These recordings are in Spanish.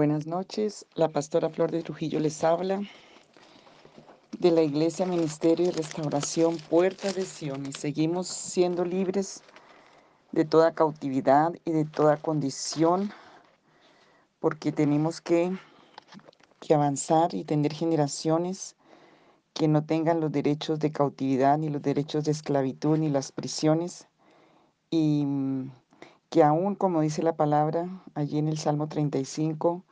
Buenas noches, la pastora Flor de Trujillo les habla de la Iglesia Ministerio y Restauración Puerta de Sion seguimos siendo libres de toda cautividad y de toda condición porque tenemos que, que avanzar y tener generaciones que no tengan los derechos de cautividad ni los derechos de esclavitud ni las prisiones. Y que aún, como dice la palabra allí en el Salmo 35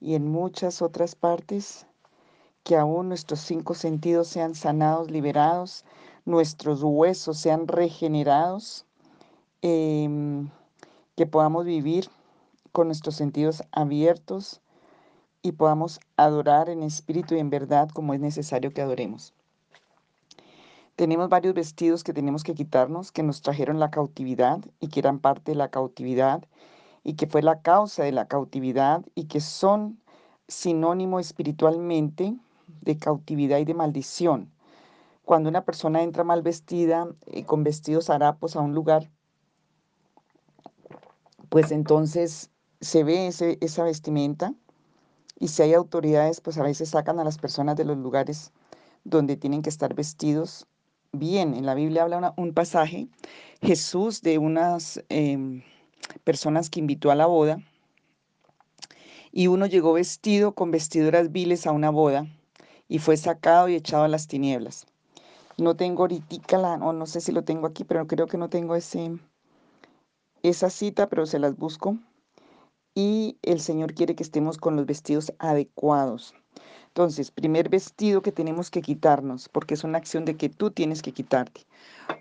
y en muchas otras partes, que aún nuestros cinco sentidos sean sanados, liberados, nuestros huesos sean regenerados, em, que podamos vivir con nuestros sentidos abiertos y podamos adorar en espíritu y en verdad como es necesario que adoremos. Tenemos varios vestidos que tenemos que quitarnos, que nos trajeron la cautividad y que eran parte de la cautividad y que fue la causa de la cautividad y que son sinónimo espiritualmente de cautividad y de maldición. Cuando una persona entra mal vestida y con vestidos harapos a un lugar, pues entonces se ve ese, esa vestimenta y si hay autoridades, pues a veces sacan a las personas de los lugares donde tienen que estar vestidos bien. En la Biblia habla un pasaje, Jesús, de unas em, personas que invitó a la boda, y uno llegó vestido con vestiduras viles a una boda, y fue sacado y echado a las tinieblas. No tengo ahorita la, o no sé si lo tengo aquí, pero creo que no tengo ese, esa cita, pero se las busco. Y el Señor quiere que estemos con los vestidos adecuados. Entonces, primer vestido que tenemos que quitarnos, porque es una acción de que tú tienes que quitarte.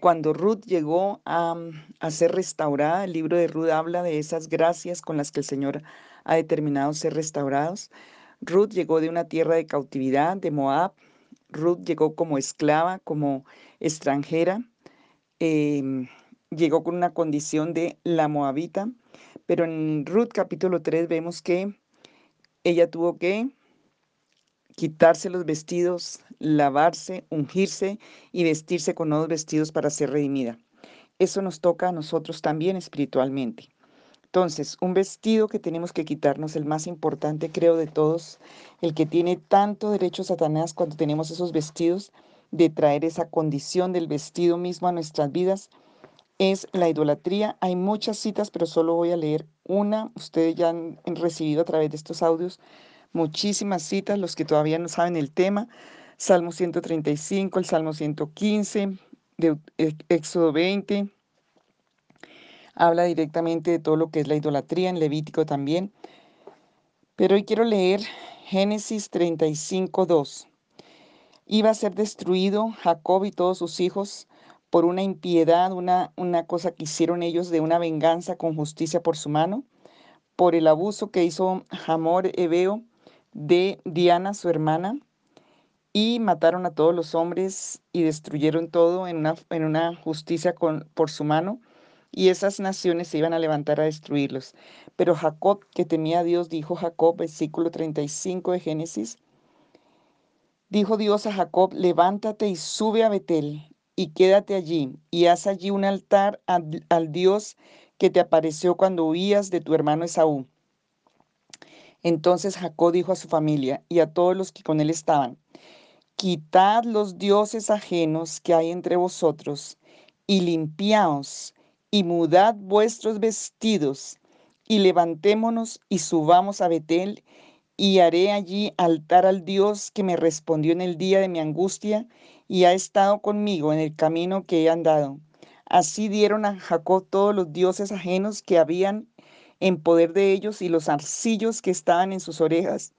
Cuando Ruth llegó a, a, ser restaurada, el libro de Ruth habla de esas gracias con las que el Señor ha determinado ser restaurados. Ruth llegó de una tierra de cautividad, de Moab. Ruth llegó como esclava, como extranjera. Em, llegó con una condición de la moabita. Pero en Ruth capítulo 3 vemos que ella tuvo que quitarse los vestidos, lavarse, ungirse y vestirse con nuevos vestidos para ser redimida. Eso nos toca a nosotros también espiritualmente. Entonces, un vestido que tenemos que quitarnos, el más importante creo de todos, el que tiene tanto derecho Satanás cuando tenemos esos vestidos de traer esa condición del vestido mismo a nuestras vidas, es la idolatría. Hay muchas citas, pero solo voy a leer una. Ustedes ya han recibido a través de estos audios muchísimas citas, los que todavía no saben el tema, Salmo 135, el Salmo 115, de Éxodo 20, habla directamente de todo lo que es la idolatría, en Levítico también. Pero hoy quiero leer Génesis 35, 2. Iba a ser destruido Jacob y todos sus hijos por una impiedad, una, una cosa que hicieron ellos de una venganza con justicia por su mano, por el abuso que hizo Hamor Ebeo de Diana, su hermana, y mataron a todos los hombres y destruyeron todo en una, en una justicia con, por su mano, y esas naciones se iban a levantar a destruirlos. Pero Jacob, que temía a Dios, dijo Jacob, versículo 35 de Génesis, dijo Dios a Jacob, levántate y sube a Betel y quédate allí, y haz allí un altar al, al Dios que te apareció cuando huías de tu hermano Esaú entonces Jacob dijo a su familia y a todos los que con él estaban, Quitad los dioses ajenos que hay entre vosotros, y limpiaos, y mudad vuestros vestidos, y levantémonos y subamos a Betel, y haré allí altar al Dios que me respondió en el día de mi angustia, y ha estado conmigo en el camino que he andado. Así dieron a Jacob todos los dioses ajenos que habían en poder de ellos y los arcillos que estaban en sus orejas.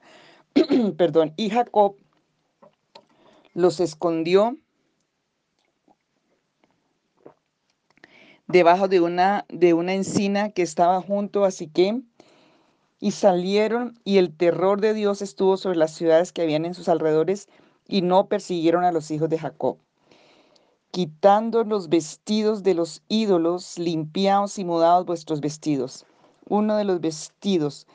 Perdón, y Jacob los escondió debajo de una, de una encina que estaba junto a Siquem, y salieron, y el terror de Dios estuvo sobre las ciudades que habían en sus alrededores, y no persiguieron a los hijos de Jacob. Quitando los vestidos de los ídolos, limpiaos y mudaos vuestros vestidos uno de los vestidos,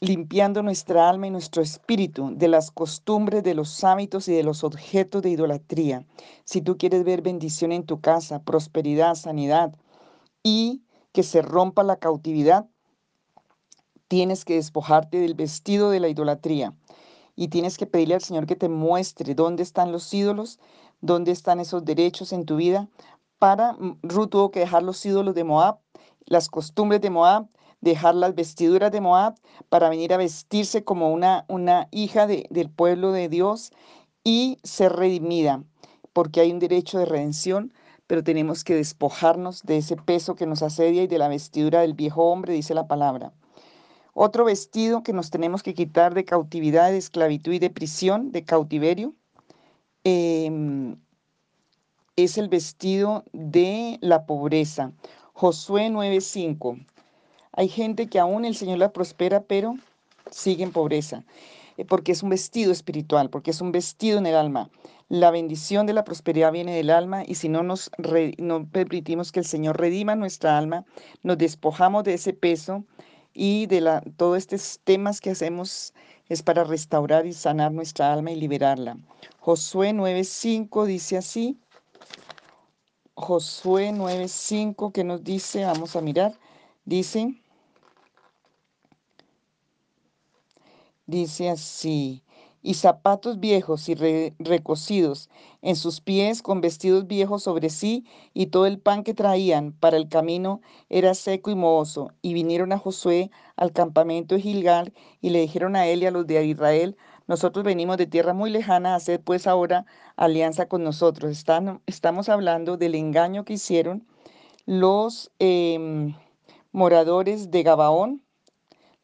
limpiando nuestra alma y nuestro espíritu de las costumbres, de los hábitos y de los objetos de idolatría. Si tú quieres ver bendición en tu casa, prosperidad, sanidad y que se rompa la cautividad, tienes que despojarte del vestido de la idolatría y tienes que pedirle al Señor que te muestre dónde están los ídolos, dónde están esos derechos en tu vida. Para mm, Ruth tuvo que dejar los ídolos de Moab, las costumbres de Moab, dejar las vestiduras de Moab para venir a vestirse como una, una hija del pueblo de Dios y ser redimida, porque hay un derecho de redención, pero tenemos que despojarnos de ese peso que nos asedia y de la vestidura del viejo hombre, dice la palabra. Otro vestido que nos tenemos que quitar de cautividad, de esclavitud y de prisión, de cautiverio, em, es el vestido de la pobreza. Josué 9:5. Hay gente que aún el Señor la prospera, pero sigue en pobreza, eh, porque es un vestido espiritual, porque es un vestido en el alma. La bendición de la prosperidad viene del alma y si no nos no permitimos que el Señor redima nuestra alma, nos despojamos de ese peso y de la, todos estos temas que hacemos es para restaurar y sanar nuestra alma y liberarla. Josué 9.5 dice así. Josué 9.5 que nos dice, vamos a mirar, dice, dice así, y zapatos viejos y recocidos en sus pies con vestidos viejos sobre sí, y todo el pan que traían para el camino era seco y mohoso. Y vinieron a Josué al campamento de Gilgal y le dijeron a él y a los de Israel, nosotros venimos de tierra muy lejana, haced pues ahora alianza con nosotros. estamos hablando del engaño que hicieron los em, moradores de Gabaón,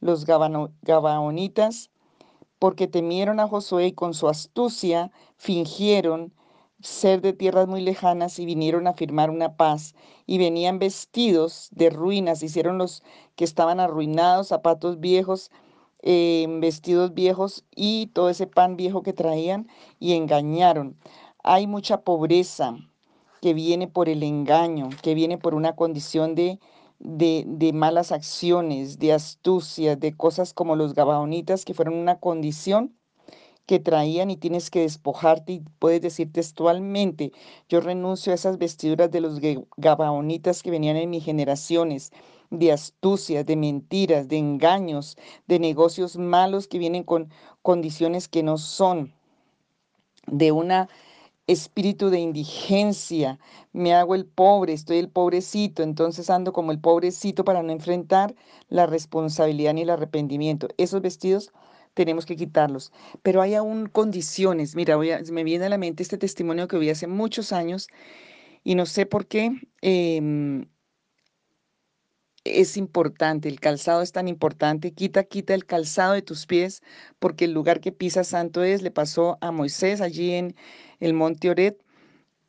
los gabaonitas, porque temieron a Josué y con su astucia fingieron ser de tierras muy lejanas y vinieron a firmar una paz. Y venían vestidos de ruinas, hicieron los que estaban arruinados, zapatos viejos, eh, vestidos viejos y todo ese pan viejo que traían y engañaron. Hay mucha pobreza que viene por el engaño, que viene por una condición de de, malas acciones, de astucia, de cosas como los gabaonitas, que fueron una condición que traían y tienes que despojarte y puedes decir textualmente, yo renuncio a esas vestiduras de los gabaonitas que venían en mis generaciones, de astucias, de mentiras, de engaños, de negocios malos que vienen con condiciones que no son, de una espíritu de indigencia, me hago el pobre, estoy el pobrecito, entonces ando como el pobrecito para no enfrentar la responsabilidad ni el arrepentimiento. Esos vestidos tenemos que quitarlos, pero hay aún condiciones. Mira, me viene a la mente este testimonio que vi hace muchos años y no sé por qué. Em, es importante, el calzado es tan importante, quita, quita el calzado de tus pies, porque el lugar que pisa santo es, le pasó a Moisés allí en el monte Oret.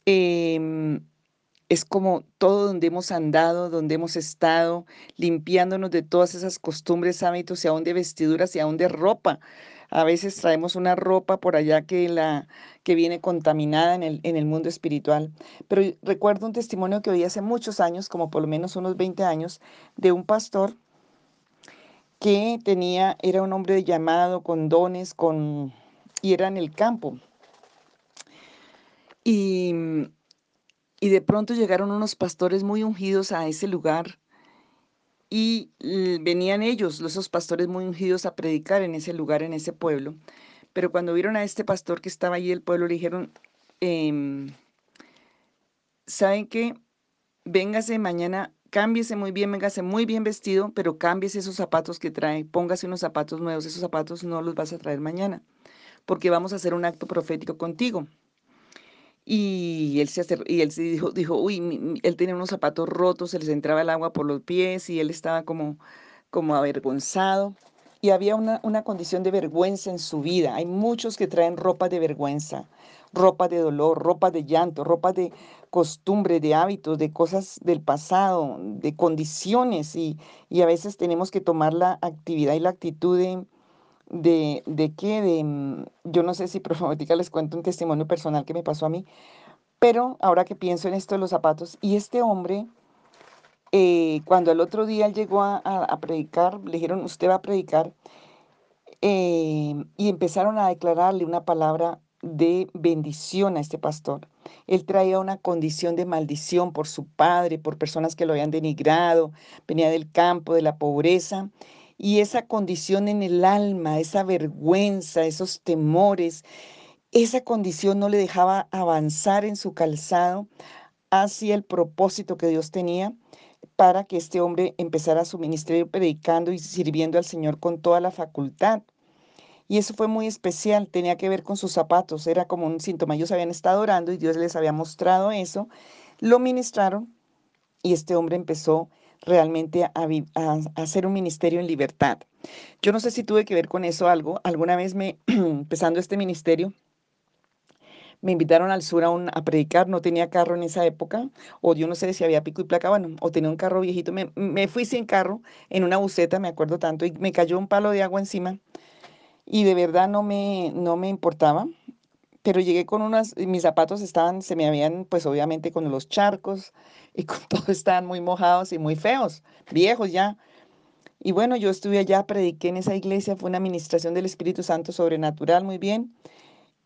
Em, es como todo donde hemos andado, donde hemos estado, limpiándonos de todas esas costumbres, hábitos y aún de vestiduras y aún de ropa. A veces traemos una ropa por allá que, la, que viene contaminada en el, en el mundo espiritual. Pero recuerdo un testimonio que oí hace muchos años, como por lo menos unos 20 años, de un pastor que tenía, era un hombre llamado, con dones, con, y era en el campo. Y, y de pronto llegaron unos pastores muy ungidos a ese lugar y venían ellos, esos pastores muy ungidos, a predicar en ese lugar, en ese pueblo. Pero cuando vieron a este pastor que estaba allí, el pueblo le dijeron, em, ¿saben qué? Véngase mañana, cámbiese muy bien, véngase muy bien vestido, pero cámbiese esos zapatos que trae, póngase unos zapatos nuevos, esos zapatos no los vas a traer mañana, porque vamos a hacer un acto profético contigo. Y él se y él se dijo, dijo, uy, él tenía unos zapatos rotos, se les entraba el agua por los pies y él estaba como, como avergonzado. Y había una, una condición de vergüenza en su vida. Hay muchos que traen ropa de vergüenza, ropa de dolor, ropa de llanto, ropa de costumbre, de hábitos, de cosas del pasado, de condiciones. Y, y a veces tenemos que tomar la actividad y la actitud de, de, de que, de, mm, yo no sé si profética les cuento un testimonio personal que me pasó a mí, pero ahora que pienso en esto de los zapatos, y este hombre, eh, cuando el otro día llegó a, predicar, le dijeron, usted va a predicar, eh, y empezaron a declararle una palabra de bendición a este pastor. Él traía una condición de maldición por su padre, por personas que lo habían denigrado, venía del campo, de la pobreza, y esa condición en el alma, esa vergüenza, esos temores, esa condición no le dejaba avanzar en su calzado hacia el propósito que Dios tenía para que este hombre empezara su ministerio predicando y sirviendo al Señor con toda la facultad. Y eso fue muy especial, tenía que ver con sus zapatos, era como un síntoma. Ellos habían estado orando y Dios les había mostrado eso, lo ministraron y este hombre empezó realmente a, hacer un ministerio en libertad. Yo no sé si tuve que ver con eso algo. Alguna vez me, empezando este ministerio, me invitaron al sur a, predicar, no tenía carro en esa época, o yo no sé si había pico y placa, bueno, o tenía un carro viejito, me, me fui sin carro en una buceta, me acuerdo tanto, y me cayó un palo de agua encima, y de verdad no me, no me importaba, pero llegué con unas, mis zapatos estaban, se me habían, pues obviamente con los charcos y con todo estaban muy mojados y muy feos, viejos ya. Y bueno, yo estuve allá, prediqué en esa iglesia, fue una administración del Espíritu Santo sobrenatural, muy bien.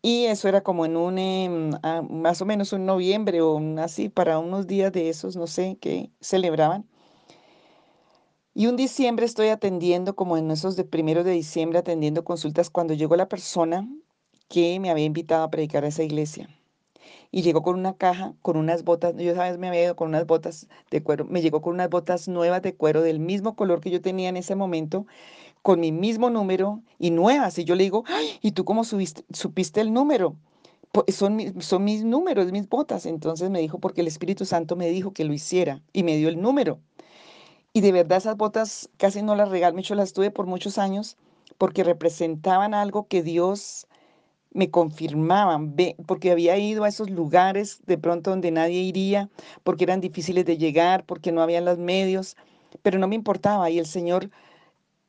Y eso era como en un, ah, más o menos un noviembre o así, para unos días de esos, no sé, que celebraban. Y un diciembre estoy atendiendo, como en esos de primero de diciembre, atendiendo consultas cuando llegó la persona que me había invitado a predicar a esa iglesia. Y llegó con una caja, con unas botas, yo sabes, me había ido con unas botas de cuero, me llegó con unas botas nuevas de cuero del mismo color que yo tenía en ese momento, con mi mismo número y nuevas. Y yo le digo, ¿y tú cómo supiste el número? son, son mis números, mis botas. Entonces me dijo, porque el Espíritu Santo me dijo que lo hiciera y me dio el número. Y de verdad esas botas casi no las regalé, yo las tuve por muchos años porque representaban algo que Dios me confirmaban, porque había ido a esos lugares de pronto donde nadie iría, porque eran difíciles de llegar, porque no habían los medios, pero no me importaba. Y el Señor,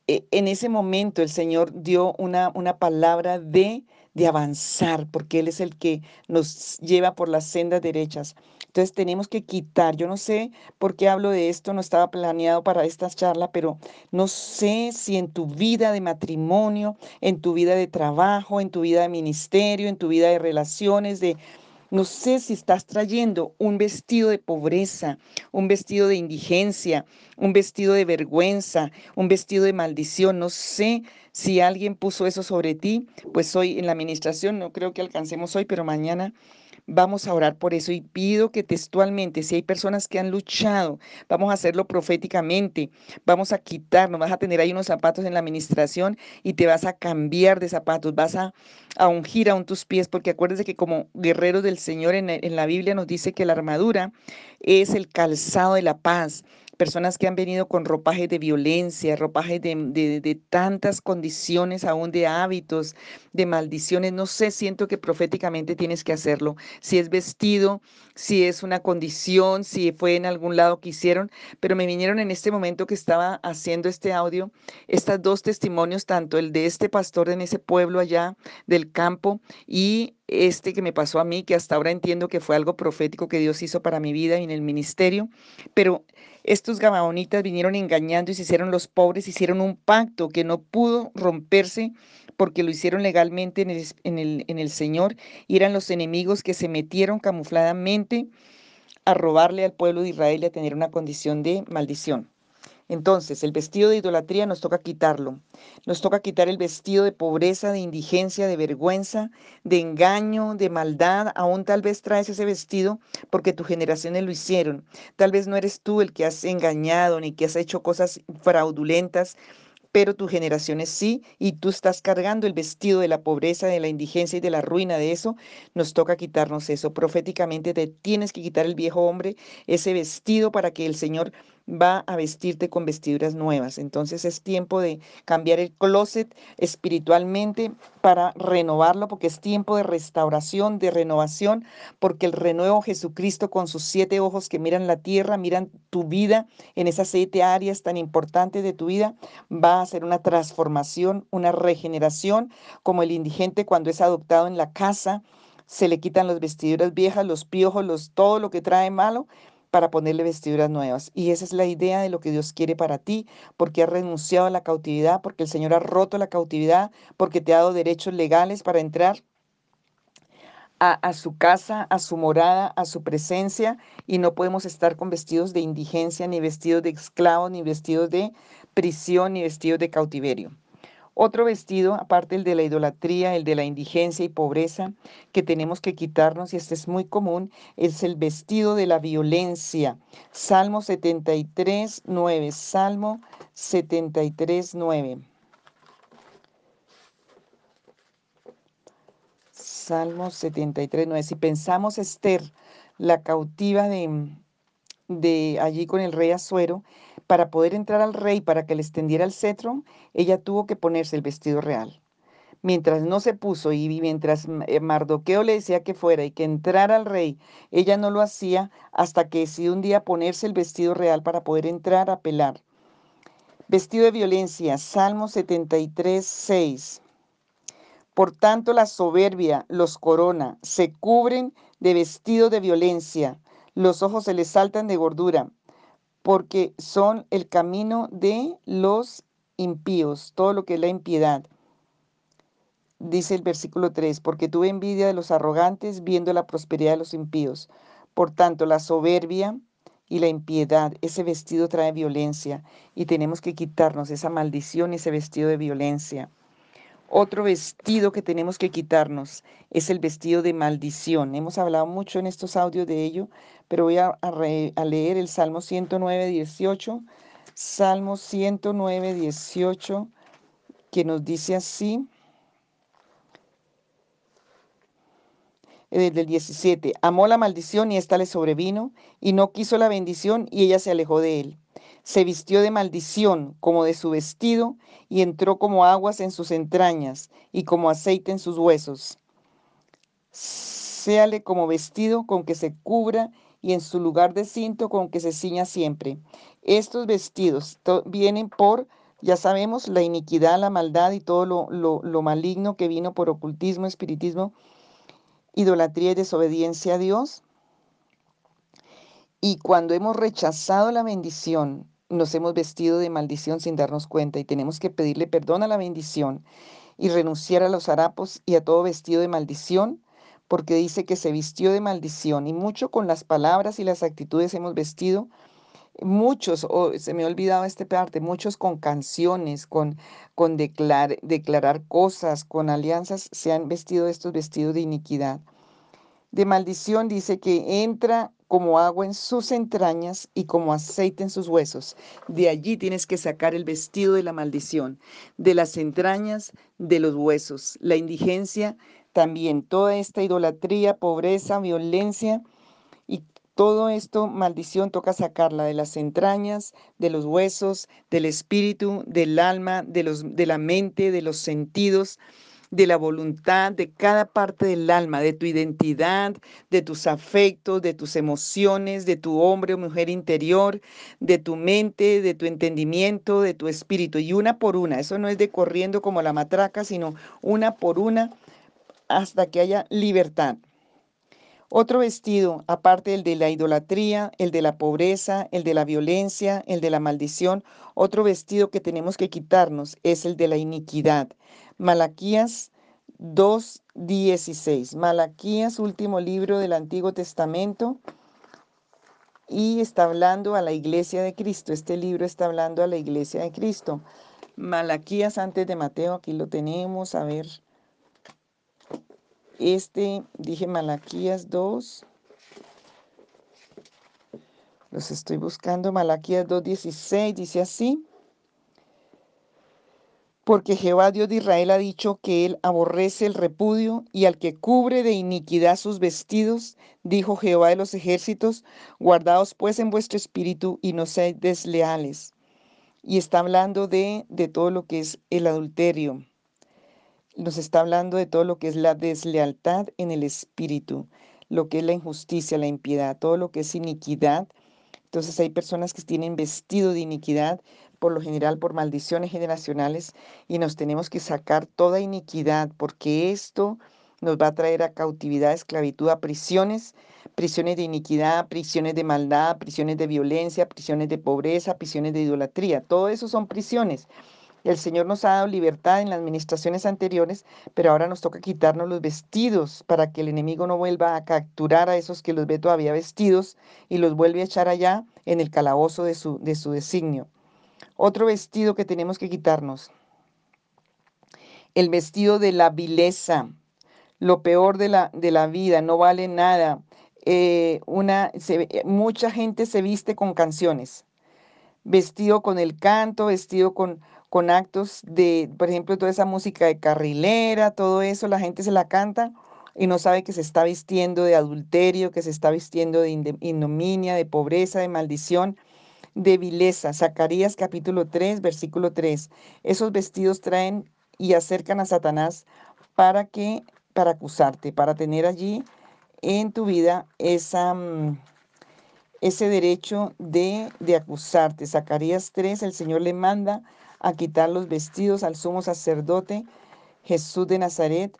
e, en ese momento el Señor dio una, una palabra de, de avanzar, porque Él es el que nos lleva por las sendas derechas. Entonces tenemos que quitar, yo no sé por qué hablo de esto, no estaba planeado para esta charla, pero no sé si en tu vida de matrimonio, en tu vida de trabajo, en tu vida de ministerio, en tu vida de relaciones, de... No sé si estás trayendo un vestido de pobreza, un vestido de indigencia, un vestido de vergüenza, un vestido de maldición. No sé si alguien puso eso sobre ti. Pues hoy en la administración, no creo que alcancemos hoy, pero mañana Vamos a orar por eso y pido que textualmente, si hay personas que han luchado, vamos a hacerlo proféticamente, vamos a quitarnos, vas a tener ahí unos zapatos en la administración y te vas a cambiar de zapatos, vas a, ungir aún tus pies, porque acuérdate que como guerreros del Señor en, en la Biblia nos dice que la armadura es el calzado de la paz personas que han venido con ropajes de violencia, ropajes de, tantas condiciones, aún de hábitos, de maldiciones. No sé, siento que proféticamente tienes que hacerlo. Si es vestido, si es una condición, si fue en algún lado que hicieron, pero me vinieron en este momento que estaba haciendo este audio, estos dos testimonios, tanto el de este pastor en ese pueblo allá del campo y este que me pasó a mí, que hasta ahora entiendo que fue algo profético que Dios hizo para mi vida y en el ministerio, pero estos gabaonitas vinieron engañando y se hicieron los pobres, hicieron un pacto que no pudo romperse porque lo hicieron legalmente en el, en el Señor y eran los enemigos que se metieron camufladamente a robarle al pueblo de Israel y a tener una condición de maldición. Entonces, el vestido de idolatría nos toca quitarlo. Nos toca quitar el vestido de pobreza, de indigencia, de vergüenza, de engaño, de maldad. Aún tal vez traes ese vestido porque tu generaciones lo hicieron. Tal vez no eres tú el que has engañado ni que has hecho cosas fraudulentas pero tus generaciones sí, y tú estás cargando el vestido de la pobreza, de la indigencia y de la ruina de eso, nos toca quitarnos eso. Proféticamente te tienes que quitar el viejo hombre, ese vestido para que el Señor va a vestirte con vestiduras nuevas. Entonces es tiempo de cambiar el closet espiritualmente para renovarlo, porque es tiempo de restauración, de renovación, porque el renuevo Jesucristo con sus siete ojos que miran la tierra, miran tu vida en esas siete áreas tan importantes de tu vida, va a hacer una transformación, una regeneración, como el indigente cuando es adoptado en la casa, se le quitan las vestiduras viejas, los piojos, todo lo que trae malo para ponerle vestiduras nuevas. Y esa es la idea de lo que Dios quiere para ti, porque has renunciado a la cautividad, porque el Señor ha roto la cautividad, porque te ha dado derechos legales para entrar a, su casa, a su morada, a su presencia, y no podemos estar con vestidos de indigencia, ni vestidos de esclavos, ni vestidos de prisión, ni vestidos de cautiverio. Otro vestido, aparte el de la idolatría, el de la indigencia y pobreza, que tenemos que quitarnos, y este es muy común, es el vestido de la violencia. Salmo 73, 9. Salmo 73, 9. Salmo 73, 9. Si pensamos Esther, la cautiva de, de allí con el rey Azuero, para poder entrar al rey, para que le extendiera el cetro, ella tuvo que ponerse el vestido real. Mientras no se puso y mientras eh, Mardoqueo le decía que fuera y que entrara al rey, ella no lo hacía hasta que decidió un día ponerse el vestido real para poder entrar a pelar. Vestido de violencia, Salmo 73, 6. Por tanto, la soberbia los corona, se cubren de vestido de violencia, los ojos se les saltan de gordura, porque son el camino de los impíos, todo lo que es la impiedad. Dice el versículo 3, porque tuve envidia de los arrogantes viendo la prosperidad de los impíos. Por tanto, la soberbia y la impiedad, ese vestido trae violencia y tenemos que quitarnos esa maldición y ese vestido de violencia. Otro vestido que tenemos que quitarnos es el vestido de maldición. Hemos hablado mucho en estos audios de ello, pero voy a, leer el Salmo 109, 18. Salmo 109, 18, que nos dice así. Desde el 17, amó la maldición y ésta le sobrevino, y no quiso la bendición y ella se alejó de él se vistió de maldición como de su vestido y entró como aguas en sus entrañas y como aceite en sus huesos. Séale como vestido con que se cubra y en su lugar de cinto con que se ciña siempre. Estos vestidos vienen por, ya sabemos, la iniquidad, la maldad y todo lo, lo maligno que vino por ocultismo, espiritismo, idolatría y desobediencia a Dios. Y cuando hemos rechazado la bendición, nos hemos vestido de maldición sin darnos cuenta y tenemos que pedirle perdón a la bendición y renunciar a los harapos y a todo vestido de maldición, porque dice que se vistió de maldición y mucho con las palabras y las actitudes hemos vestido. Muchos, se me ha olvidado esta parte, muchos con canciones, con, con declarar cosas, con alianzas, se han vestido estos vestidos de iniquidad. De maldición dice que entra como agua en sus entrañas y como aceite en sus huesos. De allí tienes que sacar el vestido de la maldición, de las entrañas, de los huesos. La indigencia también, toda esta idolatría, pobreza, violencia y todo esto, maldición, toca sacarla de las entrañas, de los huesos, del espíritu, del alma, de, los, de la mente, de los sentidos de la voluntad, de cada parte del alma, de tu identidad, de tus afectos, de tus emociones, de tu hombre o mujer interior, de tu mente, de tu entendimiento, de tu espíritu. Y una por una, eso no es de corriendo como la matraca, sino una por una hasta que haya libertad. Otro vestido, aparte del de la idolatría, el de la pobreza, el de la violencia, el de la maldición, otro vestido que tenemos que quitarnos es el de la iniquidad. Malaquías 2.16. Malaquías, último libro del Antiguo Testamento, y está hablando a la iglesia de Cristo. Este libro está hablando a la iglesia de Cristo. Malaquías antes de Mateo, aquí lo tenemos, a ver. Este, dije Malaquías 2. Los estoy buscando. Malaquías 2.16 dice así. Porque Jehová Dios de Israel ha dicho que él aborrece el repudio y al que cubre de iniquidad sus vestidos, dijo Jehová de los ejércitos, guardaos pues en vuestro espíritu y no seáis desleales. Y está hablando de, de todo lo que es el adulterio nos está hablando de todo lo que es la deslealtad en el espíritu, lo que es la injusticia, la impiedad, todo lo que es iniquidad. Entonces hay personas que tienen vestido de iniquidad, por lo general por maldiciones generacionales, y nos tenemos que sacar toda iniquidad, porque esto nos va a traer a cautividad, esclavitud, a prisiones, prisiones de iniquidad, prisiones de maldad, prisiones de violencia, prisiones de pobreza, prisiones de idolatría. Todo eso son prisiones El Señor nos ha dado libertad en las administraciones anteriores, pero ahora nos toca quitarnos los vestidos para que el enemigo no vuelva a capturar a esos que los ve todavía vestidos y los vuelve a echar allá en el calabozo de su, de su designio. Otro vestido que tenemos que quitarnos, el vestido de la vileza, lo peor de la, de la vida, no vale nada. Eh, una, mucha gente se viste con canciones, vestido con el canto, vestido con, con actos de, por ejemplo, toda esa música de carrilera, todo eso, la gente se la canta y no sabe que se está vistiendo de adulterio, que se está vistiendo de ignominia, de pobreza, de maldición, de vileza. Zacarías capítulo 3, versículo 3. Esos vestidos traen y acercan a Satanás para que para acusarte, para tener allí en tu vida esa mm, ese derecho de, de acusarte. Zacarías 3, el Señor le manda a quitar los vestidos al sumo sacerdote Jesús de Nazaret,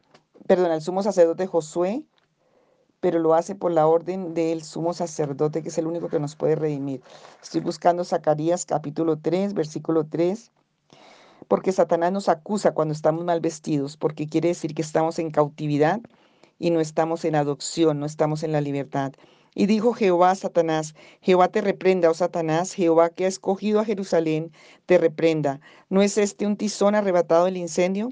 perdón, al sumo sacerdote Josué, pero lo hace por la orden del sumo sacerdote, que es el único que nos puede redimir. Estoy buscando Zacarías capítulo 3, versículo 3, porque Satanás nos acusa cuando estamos mal vestidos, porque quiere decir que estamos en cautividad y no estamos en adopción, no estamos en la libertad. Y dijo Jehová a Satanás, Jehová te reprenda, oh Satanás, Jehová que ha escogido a Jerusalén, te reprenda. ¿No es este un tizón arrebatado del incendio?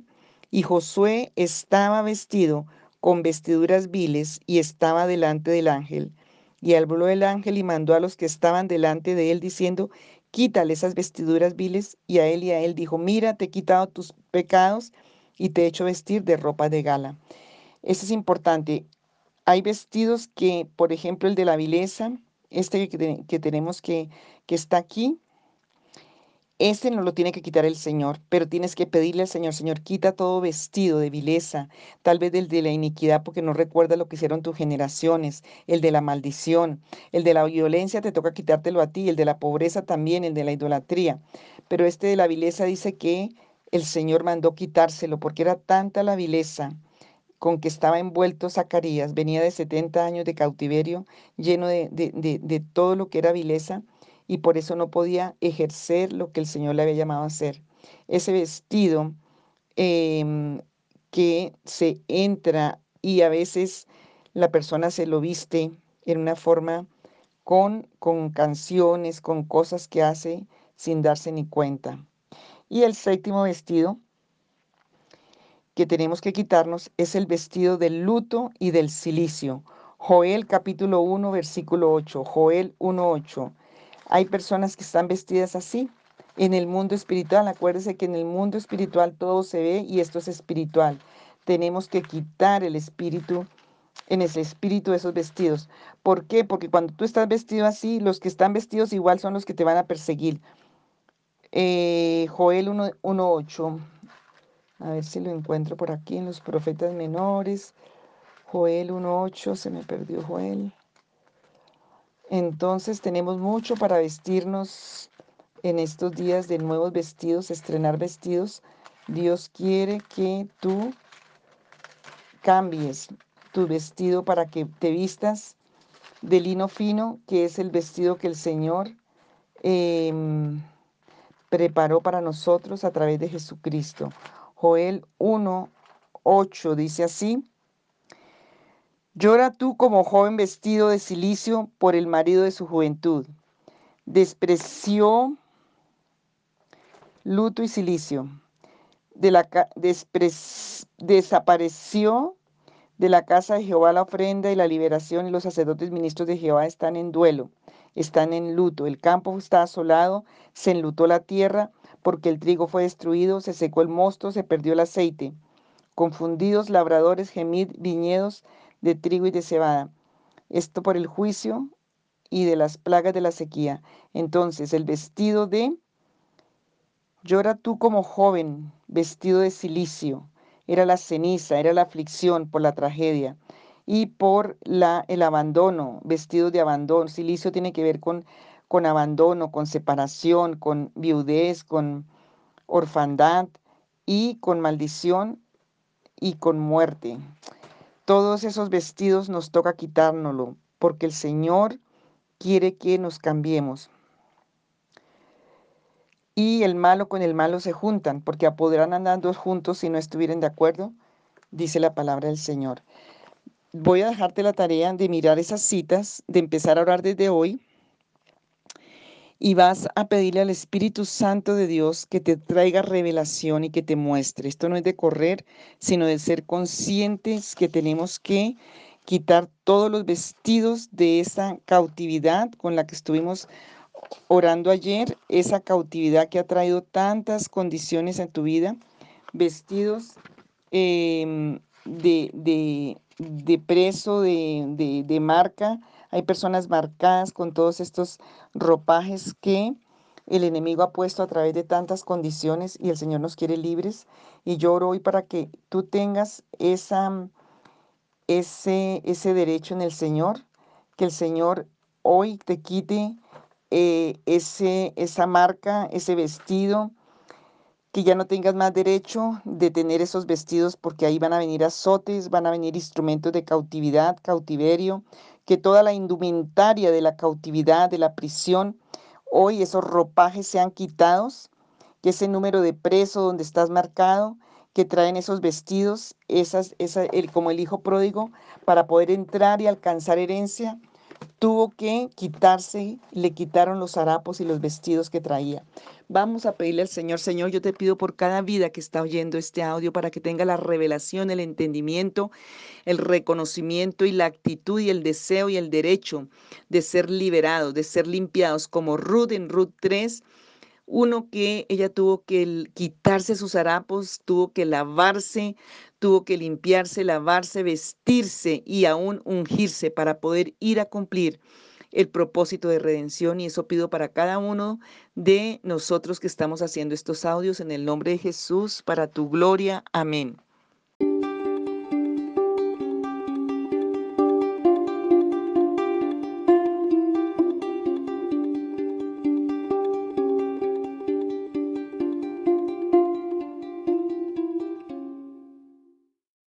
Y Josué estaba vestido con vestiduras viles y estaba delante del ángel. Y habló el ángel y mandó a los que estaban delante de él diciendo, quítale esas vestiduras viles. Y a él y a él dijo, mira, te he quitado tus pecados y te he hecho vestir de ropa de gala. Eso es importante. Hay vestidos que, por ejemplo, el de la vileza, este que, tenemos que, que está aquí, ese no lo tiene que quitar el Señor, pero tienes que pedirle al Señor, Señor, quita todo vestido de vileza, tal vez el de la iniquidad porque no recuerda lo que hicieron tus generaciones, el de la maldición, el de la violencia te toca quitártelo a ti, el de la pobreza también, el de la idolatría. Pero este de la vileza dice que el Señor mandó quitárselo porque era tanta la vileza con que estaba envuelto Zacarías, venía de 70 años de cautiverio, lleno de, todo lo que era vileza, y por eso no podía ejercer lo que el Señor le había llamado a hacer. Ese vestido em, que se entra y a veces la persona se lo viste en una forma con, con canciones, con cosas que hace sin darse ni cuenta. Y el séptimo vestido que tenemos que quitarnos es el vestido del luto y del silicio. Joel capítulo 1, versículo 8. Joel 1, 8. Hay personas que están vestidas así. En el mundo espiritual, acuérdese que en el mundo espiritual todo se ve y esto es espiritual. Tenemos que quitar el espíritu, en ese espíritu de esos vestidos. ¿Por qué? Porque cuando tú estás vestido así, los que están vestidos igual son los que te van a perseguir. Eh, Joel 1, 8. A ver si lo encuentro por aquí en los profetas menores. Joel 1.8, se me perdió Joel. Entonces tenemos mucho para vestirnos en estos días de nuevos vestidos, estrenar vestidos. Dios quiere que tú cambies tu vestido para que te vistas de lino fino, que es el vestido que el Señor em, preparó para nosotros a través de Jesucristo. Joel 1, 8 dice así. Llora tú como joven vestido de silicio por el marido de su juventud. Despreció luto y silicio. Desapareció de la casa de Jehová la ofrenda y la liberación y los sacerdotes ministros de Jehová están en duelo, están en luto. El campo está asolado, se enlutó la tierra porque el trigo fue destruido, se secó el mosto, se perdió el aceite. Confundidos labradores, gemid viñedos de trigo y de cebada. Esto por el juicio y de las plagas de la sequía. Entonces el vestido de... Llora tú como joven, vestido de silicio. Era la ceniza, era la aflicción por la tragedia y por la, el abandono, vestido de abandono. Silicio tiene que ver con con abandono, con separación, con viudez, con orfandad y con maldición y con muerte. Todos esos vestidos nos toca quitárnoslo porque el Señor quiere que nos cambiemos. y el malo con el malo se juntan, porque podrán andar dos juntos si no estuvieran de acuerdo, dice la palabra del Señor. Voy a dejarte la tarea de mirar esas citas, de empezar a orar desde hoy y vas a pedirle al Espíritu Santo de Dios que te traiga revelación y que te muestre. Esto no es de correr, sino de ser conscientes que tenemos que quitar todos los vestidos de esa cautividad con la que estuvimos orando ayer, esa cautividad que ha traído tantas condiciones en tu vida, vestidos em, de, de, preso, de, de marca, hay personas marcadas con todos estos ropajes que el enemigo ha puesto a través de tantas condiciones y el Señor nos quiere libres. Y yo oro hoy para que tú tengas esa, ese, ese derecho en el Señor, que el Señor hoy te quite eh, ese, esa marca, ese vestido, que ya no tengas más derecho de tener esos vestidos porque ahí van a venir azotes, van a venir instrumentos de cautividad, cautiverio, que toda la indumentaria de la cautividad, de la prisión, hoy esos ropajes sean quitados, que ese número de preso donde estás marcado, que traen esos vestidos, esas, esa, el, como el hijo pródigo, para poder entrar y alcanzar herencia, tuvo que quitarse, le quitaron los harapos y los vestidos que traía. Vamos a pedirle al Señor, Señor, yo te pido por cada vida que está oyendo este audio para que tenga la revelación, el entendimiento, el reconocimiento y la actitud y el deseo y el derecho de ser liberados, de ser limpiados, como Ruth en Ruth 3. Uno que ella tuvo que quitarse sus harapos, tuvo que lavarse, tuvo que limpiarse, lavarse, vestirse y aún ungirse para poder ir a cumplir el propósito de redención y eso pido para cada uno de nosotros que estamos haciendo estos audios en el nombre de Jesús, para tu gloria. Amén.